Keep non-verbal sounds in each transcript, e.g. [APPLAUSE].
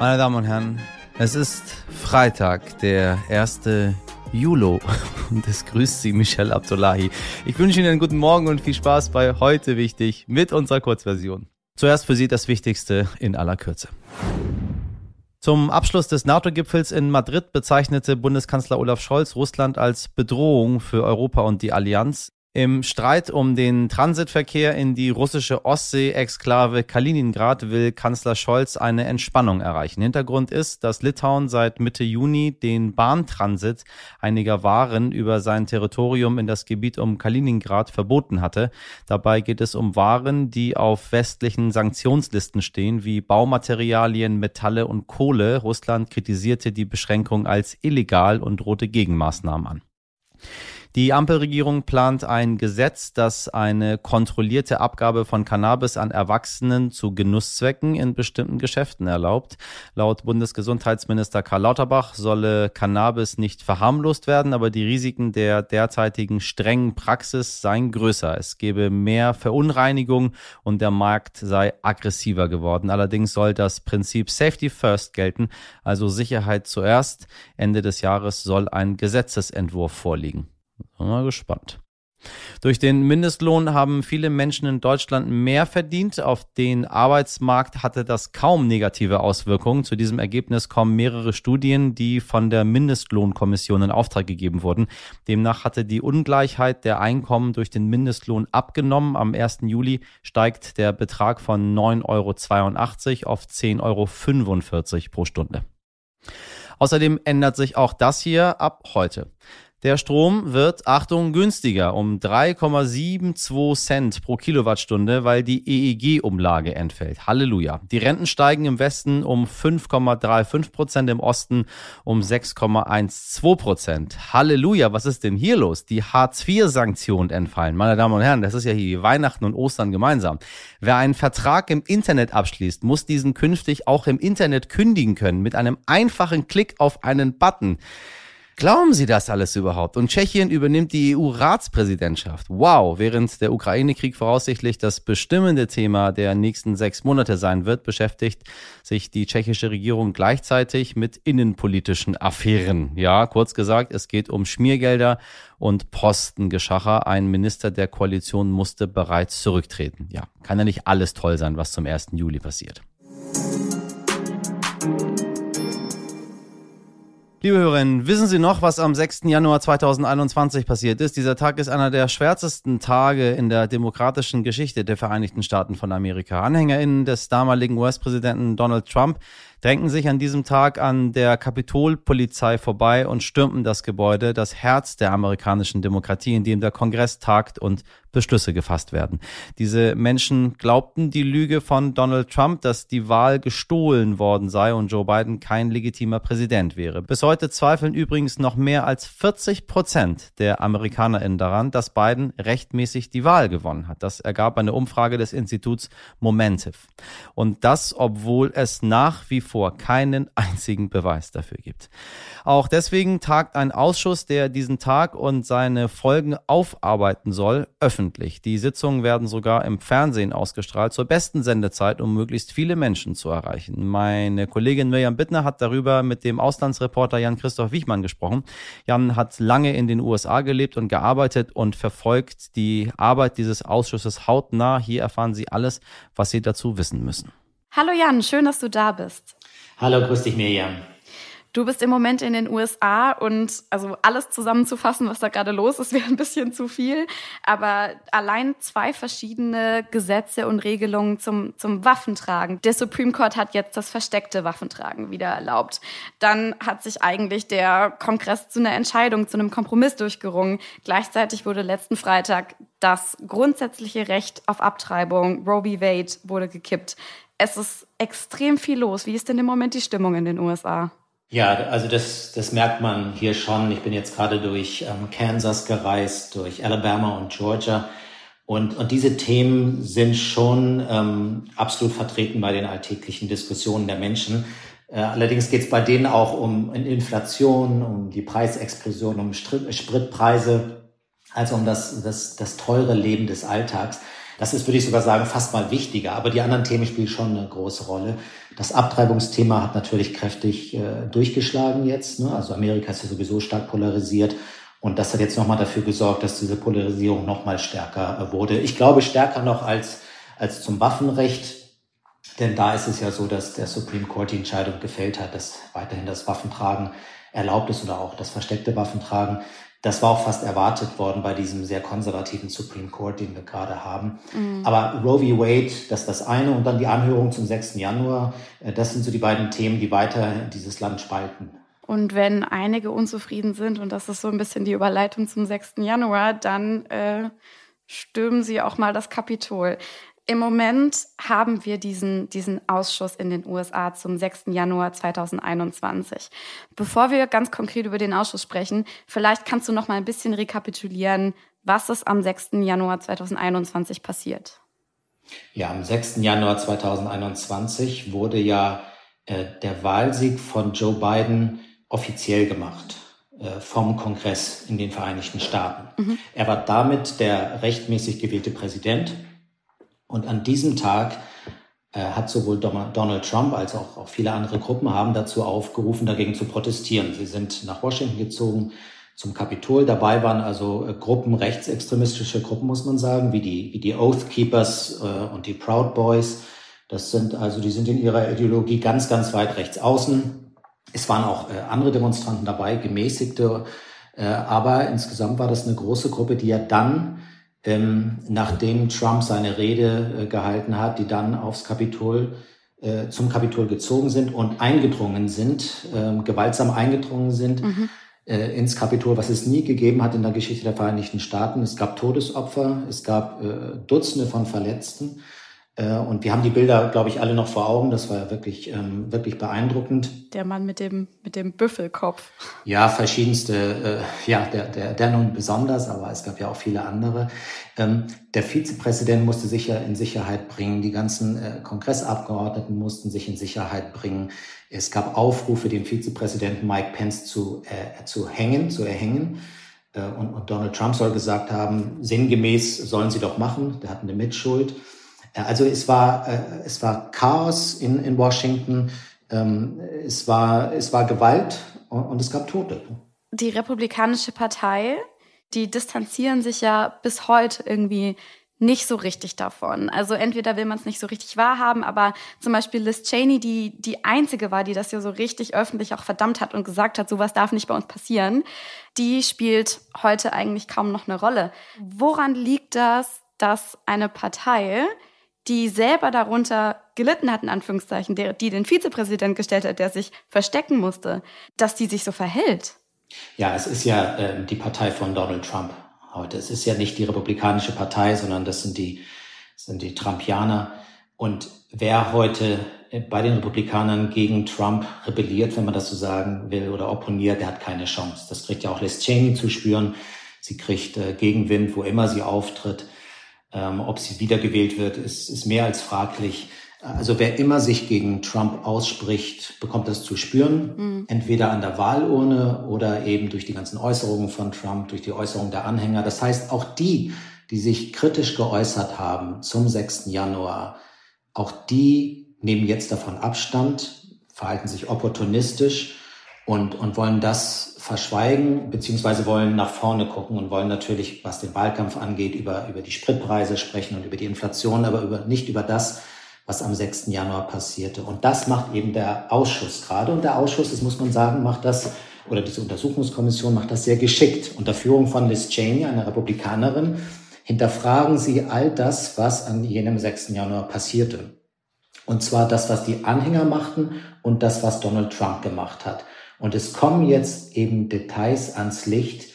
Meine Damen und Herren, es ist Freitag, der 1. Juli [LAUGHS] und es grüßt Sie Michelle Abdullahi. Ich wünsche Ihnen einen guten Morgen und viel Spaß bei Heute Wichtig mit unserer Kurzversion. Zuerst für Sie das Wichtigste in aller Kürze. Zum Abschluss des NATO-Gipfels in Madrid bezeichnete Bundeskanzler Olaf Scholz Russland als Bedrohung für Europa und die Allianz. Im Streit um den Transitverkehr in die russische Ostsee-Exklave Kaliningrad will Kanzler Scholz eine Entspannung erreichen. Hintergrund ist, dass Litauen seit Mitte Juni den Bahntransit einiger Waren über sein Territorium in das Gebiet um Kaliningrad verboten hatte. Dabei geht es um Waren, die auf westlichen Sanktionslisten stehen, wie Baumaterialien, Metalle und Kohle. Russland kritisierte die Beschränkung als illegal und drohte Gegenmaßnahmen an. Die Ampelregierung plant ein Gesetz, das eine kontrollierte Abgabe von Cannabis an Erwachsenen zu Genusszwecken in bestimmten Geschäften erlaubt. Laut Bundesgesundheitsminister Karl Lauterbach solle Cannabis nicht verharmlost werden, aber die Risiken der derzeitigen strengen Praxis seien größer. Es gebe mehr Verunreinigung und der Markt sei aggressiver geworden. Allerdings soll das Prinzip Safety First gelten, also Sicherheit zuerst. Ende des Jahres soll ein Gesetzesentwurf vorliegen. Mal gespannt. Durch den Mindestlohn haben viele Menschen in Deutschland mehr verdient. Auf den Arbeitsmarkt hatte das kaum negative Auswirkungen. Zu diesem Ergebnis kommen mehrere Studien, die von der Mindestlohnkommission in Auftrag gegeben wurden. Demnach hatte die Ungleichheit der Einkommen durch den Mindestlohn abgenommen. Am 1. Juli steigt der Betrag von 9,82 Euro auf 10,45 Euro pro Stunde. Außerdem ändert sich auch das hier ab heute. Der Strom wird, Achtung, günstiger um 3,72 Cent pro Kilowattstunde, weil die EEG-Umlage entfällt. Halleluja. Die Renten steigen im Westen um 5,35 Prozent, im Osten um 6,12 Prozent. Halleluja. Was ist denn hier los? Die Hartz-IV-Sanktionen entfallen. Meine Damen und Herren, das ist ja hier Weihnachten und Ostern gemeinsam. Wer einen Vertrag im Internet abschließt, muss diesen künftig auch im Internet kündigen können mit einem einfachen Klick auf einen Button. Glauben Sie das alles überhaupt? Und Tschechien übernimmt die EU-Ratspräsidentschaft. Wow, während der Ukraine-Krieg voraussichtlich das bestimmende Thema der nächsten sechs Monate sein wird, beschäftigt sich die tschechische Regierung gleichzeitig mit innenpolitischen Affären. Ja, kurz gesagt, es geht um Schmiergelder und Postengeschacher. Ein Minister der Koalition musste bereits zurücktreten. Ja, kann ja nicht alles toll sein, was zum 1. Juli passiert. Liebe Hörerinnen, wissen Sie noch, was am 6. Januar 2021 passiert ist? Dieser Tag ist einer der schwärzesten Tage in der demokratischen Geschichte der Vereinigten Staaten von Amerika. AnhängerInnen des damaligen US-Präsidenten Donald Trump drängten sich an diesem Tag an der Kapitolpolizei vorbei und stürmten das Gebäude, das Herz der amerikanischen Demokratie, in dem der Kongress tagt und Beschlüsse gefasst werden. Diese Menschen glaubten die Lüge von Donald Trump, dass die Wahl gestohlen worden sei und Joe Biden kein legitimer Präsident wäre. Bis heute zweifeln übrigens noch mehr als 40 Prozent der AmerikanerInnen daran, dass Biden rechtmäßig die Wahl gewonnen hat. Das ergab eine Umfrage des Instituts Momentive. Und das, obwohl es nach wie vor keinen einzigen Beweis dafür gibt. Auch deswegen tagt ein Ausschuss, der diesen Tag und seine Folgen aufarbeiten soll, öffentlich. Die Sitzungen werden sogar im Fernsehen ausgestrahlt, zur besten Sendezeit, um möglichst viele Menschen zu erreichen. Meine Kollegin Mirjam Bittner hat darüber mit dem Auslandsreporter Jan-Christoph Wichmann gesprochen. Jan hat lange in den USA gelebt und gearbeitet und verfolgt die Arbeit dieses Ausschusses hautnah. Hier erfahren Sie alles, was Sie dazu wissen müssen. Hallo Jan, schön, dass du da bist. Hallo, grüß dich Mirjam. Du bist im Moment in den USA und also alles zusammenzufassen, was da gerade los ist, [LAUGHS] wäre ein bisschen zu viel. Aber allein zwei verschiedene Gesetze und Regelungen zum, zum Waffentragen. Der Supreme Court hat jetzt das versteckte Waffentragen wieder erlaubt. Dann hat sich eigentlich der Kongress zu einer Entscheidung, zu einem Kompromiss durchgerungen. Gleichzeitig wurde letzten Freitag das grundsätzliche Recht auf Abtreibung, Roe v. Wade, wurde gekippt. Es ist extrem viel los. Wie ist denn im Moment die Stimmung in den USA? Ja, also das, das merkt man hier schon. Ich bin jetzt gerade durch ähm, Kansas gereist, durch Alabama und Georgia. Und, und diese Themen sind schon ähm, absolut vertreten bei den alltäglichen Diskussionen der Menschen. Äh, allerdings geht es bei denen auch um Inflation, um die Preisexplosion, um Spritpreise, also um das, das, das teure Leben des Alltags. Das ist, würde ich sogar sagen, fast mal wichtiger. Aber die anderen Themen spielen schon eine große Rolle. Das Abtreibungsthema hat natürlich kräftig äh, durchgeschlagen jetzt. Ne? Also Amerika ist ja sowieso stark polarisiert. Und das hat jetzt nochmal dafür gesorgt, dass diese Polarisierung nochmal stärker äh, wurde. Ich glaube, stärker noch als, als zum Waffenrecht. Denn da ist es ja so, dass der Supreme Court die Entscheidung gefällt hat, dass weiterhin das Waffentragen erlaubt ist oder auch das versteckte Waffentragen. Das war auch fast erwartet worden bei diesem sehr konservativen Supreme Court, den wir gerade haben. Mhm. Aber Roe v. Wade, das ist das eine und dann die Anhörung zum 6. Januar, äh, das sind so die beiden Themen, die weiter dieses Land spalten. Und wenn einige unzufrieden sind, und das ist so ein bisschen die Überleitung zum 6. Januar, dann äh, stürmen sie auch mal das Kapitol. Im Moment haben wir diesen, diesen Ausschuss in den USA zum 6. Januar 2021. Bevor wir ganz konkret über den Ausschuss sprechen, vielleicht kannst du noch mal ein bisschen rekapitulieren, was ist am 6. Januar 2021 passiert. Ja, am 6. Januar 2021 wurde ja äh, der Wahlsieg von Joe Biden offiziell gemacht äh, vom Kongress in den Vereinigten Staaten. Mhm. Er war damit der rechtmäßig gewählte Präsident und an diesem Tag äh, hat sowohl Donald Trump als auch, auch viele andere Gruppen haben dazu aufgerufen, dagegen zu protestieren. Sie sind nach Washington gezogen zum Kapitol. Dabei waren also äh, Gruppen, rechtsextremistische Gruppen, muss man sagen, wie die, wie die Oath Keepers äh, und die Proud Boys. Das sind also, die sind in ihrer Ideologie ganz, ganz weit rechts außen. Es waren auch äh, andere Demonstranten dabei, gemäßigte. Äh, aber insgesamt war das eine große Gruppe, die ja dann ähm, nachdem Trump seine Rede äh, gehalten hat, die dann aufs Kapitol, äh, zum Kapitol gezogen sind und eingedrungen sind, äh, gewaltsam eingedrungen sind mhm. äh, ins Kapitol, was es nie gegeben hat in der Geschichte der Vereinigten Staaten. Es gab Todesopfer, es gab äh, Dutzende von Verletzten. Äh, und wir haben die Bilder, glaube ich, alle noch vor Augen. Das war ja wirklich, ähm, wirklich beeindruckend. Der Mann mit dem, mit dem Büffelkopf. Ja, verschiedenste, äh, ja, der, der, der nun besonders, aber es gab ja auch viele andere. Ähm, der Vizepräsident musste sich ja in Sicherheit bringen. Die ganzen äh, Kongressabgeordneten mussten sich in Sicherheit bringen. Es gab Aufrufe, den Vizepräsidenten Mike Pence zu, äh, zu hängen, zu erhängen. Äh, und, und Donald Trump soll gesagt haben, sinngemäß sollen sie doch machen. Der hat eine Mitschuld. Also es war, äh, es war Chaos in, in Washington, ähm, es, war, es war Gewalt und, und es gab Tote. Die Republikanische Partei, die distanzieren sich ja bis heute irgendwie nicht so richtig davon. Also entweder will man es nicht so richtig wahrhaben, aber zum Beispiel Liz Cheney, die die einzige war, die das ja so richtig öffentlich auch verdammt hat und gesagt hat, sowas darf nicht bei uns passieren, die spielt heute eigentlich kaum noch eine Rolle. Woran liegt das, dass eine Partei, die selber darunter gelitten hat, in Anführungszeichen, der, die den Vizepräsident gestellt hat, der sich verstecken musste, dass die sich so verhält. Ja, es ist ja äh, die Partei von Donald Trump heute. Es ist ja nicht die Republikanische Partei, sondern das sind die, sind die Trumpianer. Und wer heute äh, bei den Republikanern gegen Trump rebelliert, wenn man das so sagen will, oder opponiert, der hat keine Chance. Das kriegt ja auch Liz Cheney zu spüren. Sie kriegt äh, Gegenwind, wo immer sie auftritt. Ähm, ob sie wiedergewählt wird, ist, ist mehr als fraglich. Also wer immer sich gegen Trump ausspricht, bekommt das zu spüren, mhm. entweder an der Wahlurne oder eben durch die ganzen Äußerungen von Trump, durch die Äußerungen der Anhänger. Das heißt, auch die, die sich kritisch geäußert haben zum 6. Januar, auch die nehmen jetzt davon Abstand, verhalten sich opportunistisch und, und wollen das verschweigen, beziehungsweise wollen nach vorne gucken und wollen natürlich, was den Wahlkampf angeht, über, über die Spritpreise sprechen und über die Inflation, aber über, nicht über das, was am 6. Januar passierte. Und das macht eben der Ausschuss gerade. Und der Ausschuss, das muss man sagen, macht das, oder diese Untersuchungskommission macht das sehr geschickt. Unter Führung von Liz Cheney, einer Republikanerin, hinterfragen sie all das, was an jenem 6. Januar passierte. Und zwar das, was die Anhänger machten und das, was Donald Trump gemacht hat. Und es kommen jetzt eben Details ans Licht,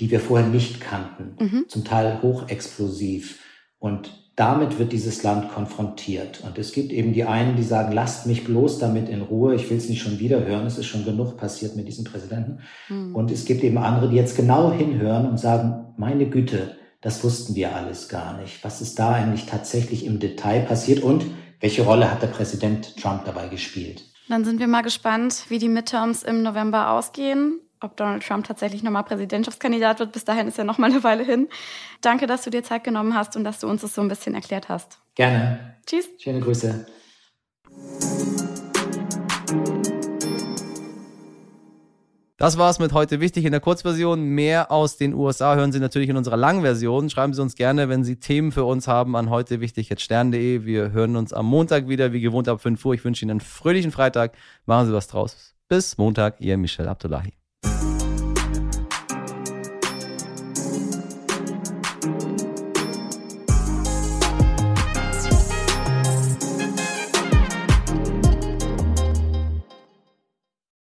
die wir vorher nicht kannten, mhm. zum Teil hochexplosiv. Und damit wird dieses Land konfrontiert. Und es gibt eben die einen, die sagen, lasst mich bloß damit in Ruhe, ich will es nicht schon wieder hören, es ist schon genug passiert mit diesem Präsidenten. Mhm. Und es gibt eben andere, die jetzt genau hinhören und sagen, meine Güte, das wussten wir alles gar nicht. Was ist da eigentlich tatsächlich im Detail passiert und welche Rolle hat der Präsident Trump dabei gespielt? Dann sind wir mal gespannt, wie die Midterms im November ausgehen. ob Donald Trump tatsächlich nochmal Präsidentschaftskandidat wird. Bis dahin ist ja noch mal eine Weile hin. Danke, dass du dir Zeit genommen hast und dass du uns das so ein bisschen erklärt hast. Gerne. Tschüss. Schöne Grüße. Das war's mit heute wichtig in der Kurzversion. Mehr aus den USA hören Sie natürlich in unserer Langversion. Schreiben Sie uns gerne, wenn Sie Themen für uns haben, an heute wichtig stern.de. Wir hören uns am Montag wieder, wie gewohnt ab 5 Uhr. Ich wünsche Ihnen einen fröhlichen Freitag. Machen Sie was draus. Bis Montag, Ihr Michel Abdullahi.